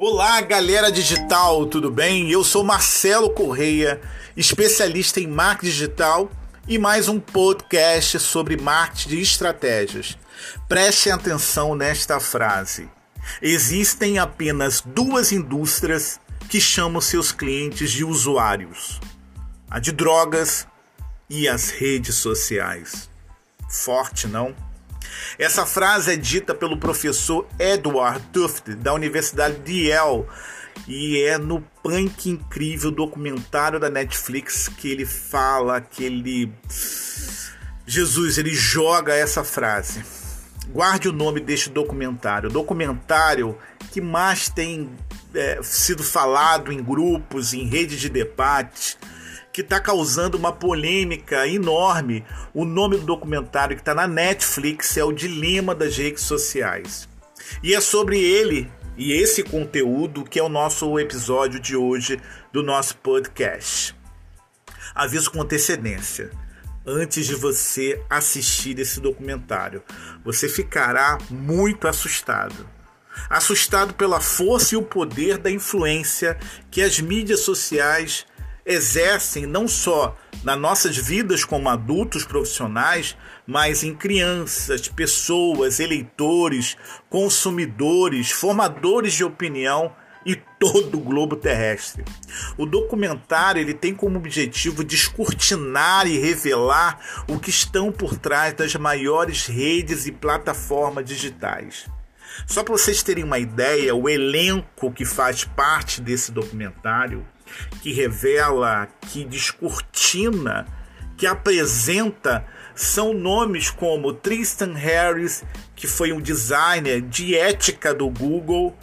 Olá, galera digital, tudo bem? Eu sou Marcelo Correia, especialista em marketing digital e mais um podcast sobre marketing de estratégias. Preste atenção nesta frase. Existem apenas duas indústrias que chamam seus clientes de usuários: a de drogas e as redes sociais. Forte, não? Essa frase é dita pelo professor Edward Tufte, da Universidade de Yale, e é no punk incrível documentário da Netflix que ele fala, que ele. Jesus, ele joga essa frase. Guarde o nome deste documentário. Documentário que mais tem é, sido falado em grupos, em redes de debate que está causando uma polêmica enorme. O nome do documentário que está na Netflix é O Dilema das Redes Sociais. E é sobre ele e esse conteúdo que é o nosso episódio de hoje do nosso podcast. Aviso com antecedência. Antes de você assistir esse documentário, você ficará muito assustado assustado pela força e o poder da influência que as mídias sociais exercem não só nas nossas vidas como adultos profissionais, mas em crianças, pessoas, eleitores, consumidores, formadores de opinião e todo o globo terrestre. O documentário ele tem como objetivo descortinar e revelar o que estão por trás das maiores redes e plataformas digitais. Só para vocês terem uma ideia, o elenco que faz parte desse documentário que revela, que descortina, que apresenta são nomes como Tristan Harris, que foi um designer de ética do Google,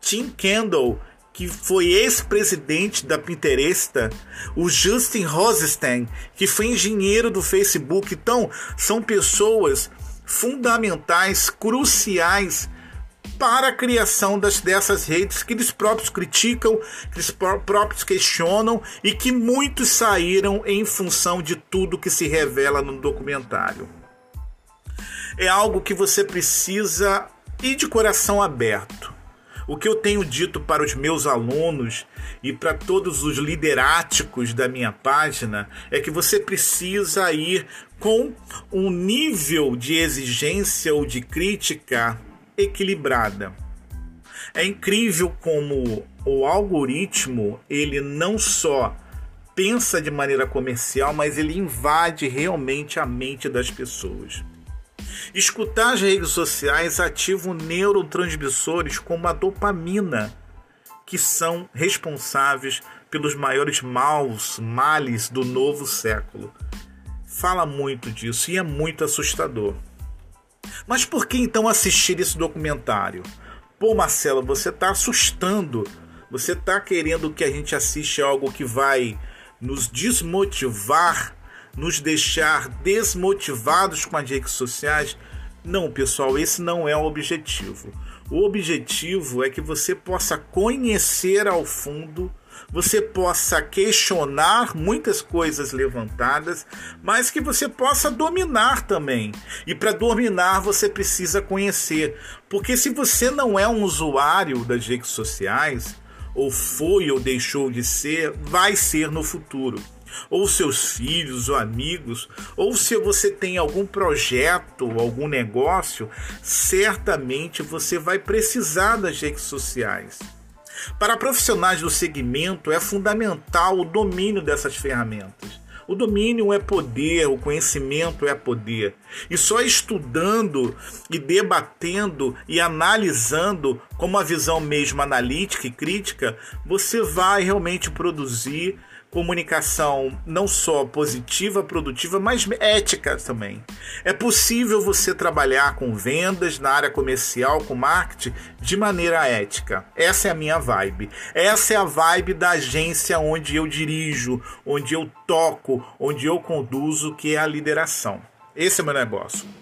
Tim Kendall, que foi ex-presidente da Pinterest, o Justin Rosenstein, que foi engenheiro do Facebook. Então, são pessoas fundamentais, cruciais para a criação das, dessas redes que eles próprios criticam, que eles próprios questionam e que muitos saíram em função de tudo que se revela no documentário. É algo que você precisa ir de coração aberto. O que eu tenho dito para os meus alunos e para todos os lideráticos da minha página é que você precisa ir com um nível de exigência ou de crítica equilibrada. É incrível como o algoritmo ele não só pensa de maneira comercial, mas ele invade realmente a mente das pessoas. Escutar as redes sociais ativa neurotransmissores como a dopamina, que são responsáveis pelos maiores maus males do novo século. Fala muito disso e é muito assustador. Mas por que então assistir esse documentário? Pô, Marcelo, você está assustando. Você está querendo que a gente assista algo que vai nos desmotivar, nos deixar desmotivados com as redes sociais? Não, pessoal, esse não é o objetivo. O objetivo é que você possa conhecer ao fundo você possa questionar muitas coisas levantadas, mas que você possa dominar também. E para dominar você precisa conhecer, porque se você não é um usuário das redes sociais, ou foi ou deixou de ser, vai ser no futuro ou seus filhos ou amigos, ou se você tem algum projeto, algum negócio, certamente você vai precisar das redes sociais. Para profissionais do segmento é fundamental o domínio dessas ferramentas. O domínio é poder, o conhecimento é poder. E só estudando e debatendo e analisando com uma visão mesmo analítica e crítica, você vai realmente produzir comunicação não só positiva, produtiva, mas ética também. É possível você trabalhar com vendas na área comercial, com marketing, de maneira ética. Essa é a minha vibe. Essa é a vibe da agência onde eu dirijo, onde eu toco, onde eu conduzo, que é a lideração. Esse é o meu negócio.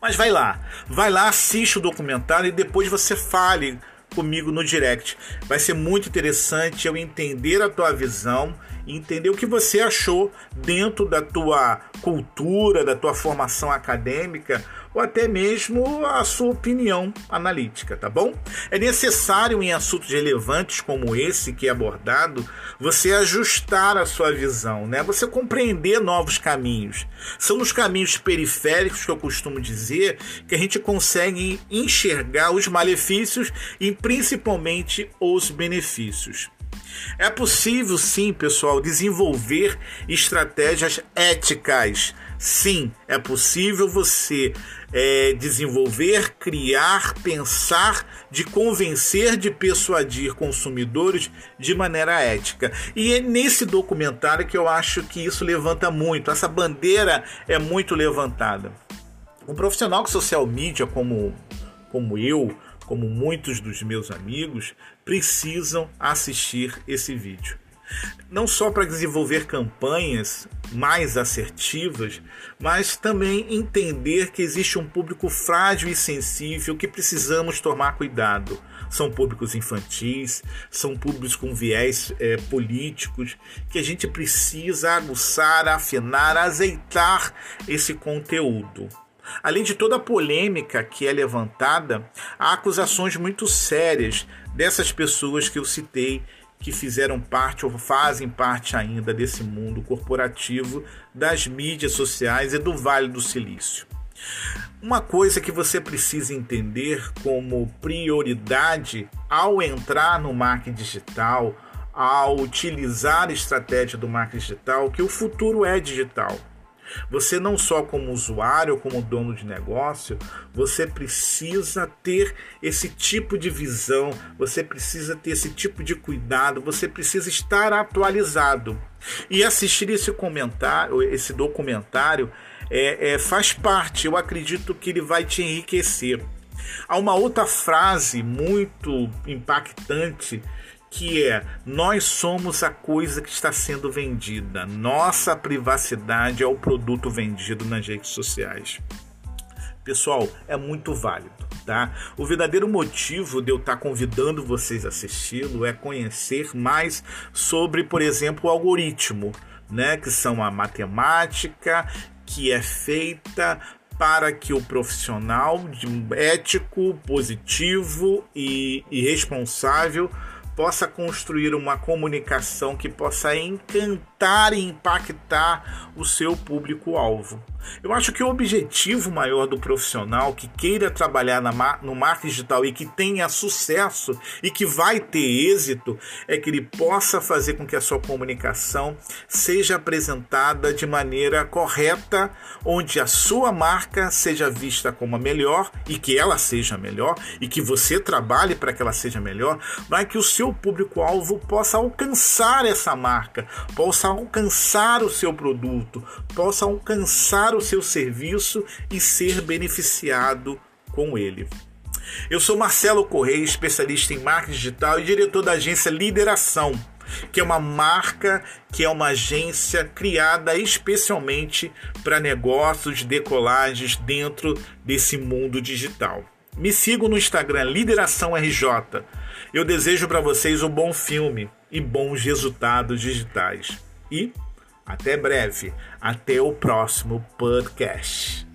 Mas vai lá, vai lá, assiste o documentário e depois você fale comigo no direct. Vai ser muito interessante eu entender a tua visão entender o que você achou dentro da tua cultura, da tua formação acadêmica ou até mesmo a sua opinião analítica, tá bom? É necessário em assuntos relevantes como esse que é abordado, você ajustar a sua visão, né? Você compreender novos caminhos. São nos caminhos periféricos que eu costumo dizer que a gente consegue enxergar os malefícios e principalmente os benefícios. É possível, sim, pessoal, desenvolver estratégias éticas. Sim, é possível você é, desenvolver, criar, pensar, de convencer, de persuadir consumidores de maneira ética. E é nesse documentário que eu acho que isso levanta muito, essa bandeira é muito levantada. Um profissional de social media como, como eu, como muitos dos meus amigos, precisam assistir esse vídeo. Não só para desenvolver campanhas mais assertivas, mas também entender que existe um público frágil e sensível que precisamos tomar cuidado. São públicos infantis, são públicos com viés é, políticos, que a gente precisa aguçar, afinar, azeitar esse conteúdo. Além de toda a polêmica que é levantada, há acusações muito sérias dessas pessoas que eu citei que fizeram parte ou fazem parte ainda desse mundo corporativo das mídias sociais e do Vale do Silício. Uma coisa que você precisa entender como prioridade ao entrar no marketing digital, ao utilizar a estratégia do marketing digital, que o futuro é digital. Você não só como usuário, como dono de negócio, você precisa ter esse tipo de visão, você precisa ter esse tipo de cuidado, você precisa estar atualizado. E assistir esse comentário, esse documentário, é, é, faz parte. Eu acredito que ele vai te enriquecer. Há uma outra frase muito impactante que é nós somos a coisa que está sendo vendida. Nossa privacidade é o produto vendido nas redes sociais. Pessoal, é muito válido, tá? O verdadeiro motivo de eu estar convidando vocês a assisti-lo é conhecer mais sobre, por exemplo, o algoritmo, né, que são a matemática que é feita para que o profissional ético, positivo e, e responsável possa construir uma comunicação que possa encantar e impactar o seu público-alvo. Eu acho que o objetivo maior do profissional que queira trabalhar no marketing digital e que tenha sucesso e que vai ter êxito é que ele possa fazer com que a sua comunicação seja apresentada de maneira correta, onde a sua marca seja vista como a melhor e que ela seja melhor e que você trabalhe para que ela seja melhor, mas que o seu público-alvo possa alcançar essa marca, possa alcançar o seu produto, possa alcançar o seu serviço e ser beneficiado com ele. Eu sou Marcelo Correia, especialista em marketing digital e diretor da agência Lideração, que é uma marca, que é uma agência criada especialmente para negócios, decolagens dentro desse mundo digital. Me sigam no Instagram Lideração RJ. Eu desejo para vocês um bom filme e bons resultados digitais. E até breve. Até o próximo podcast.